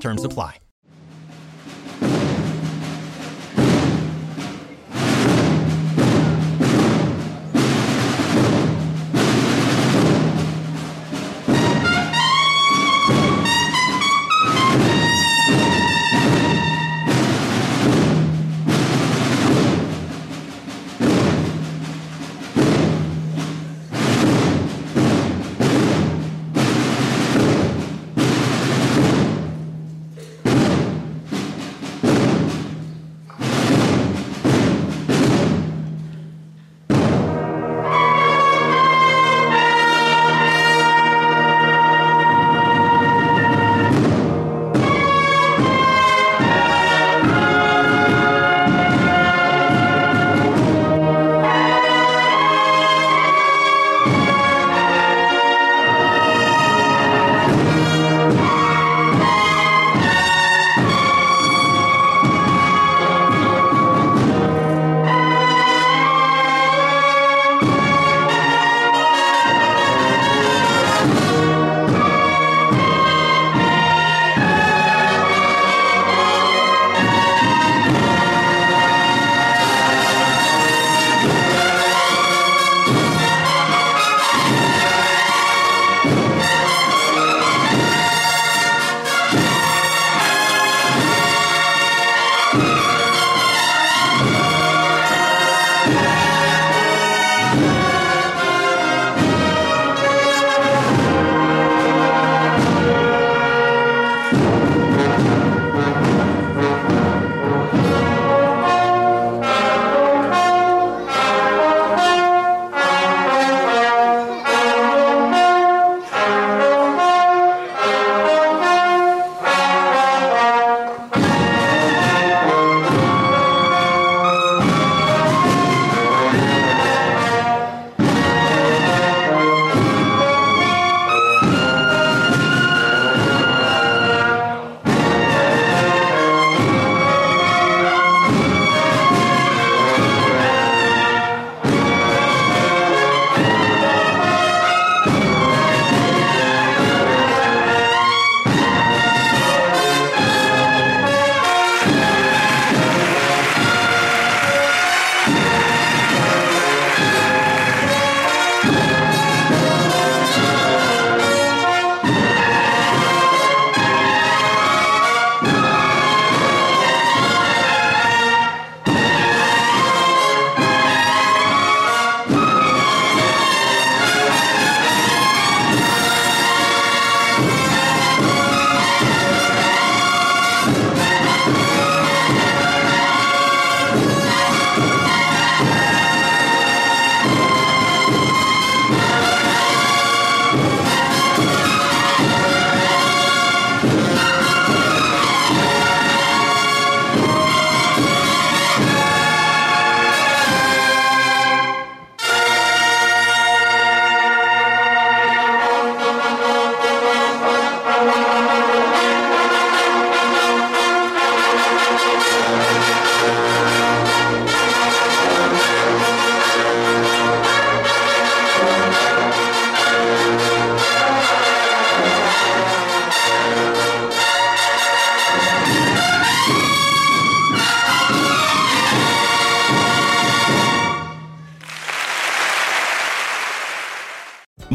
Terms apply.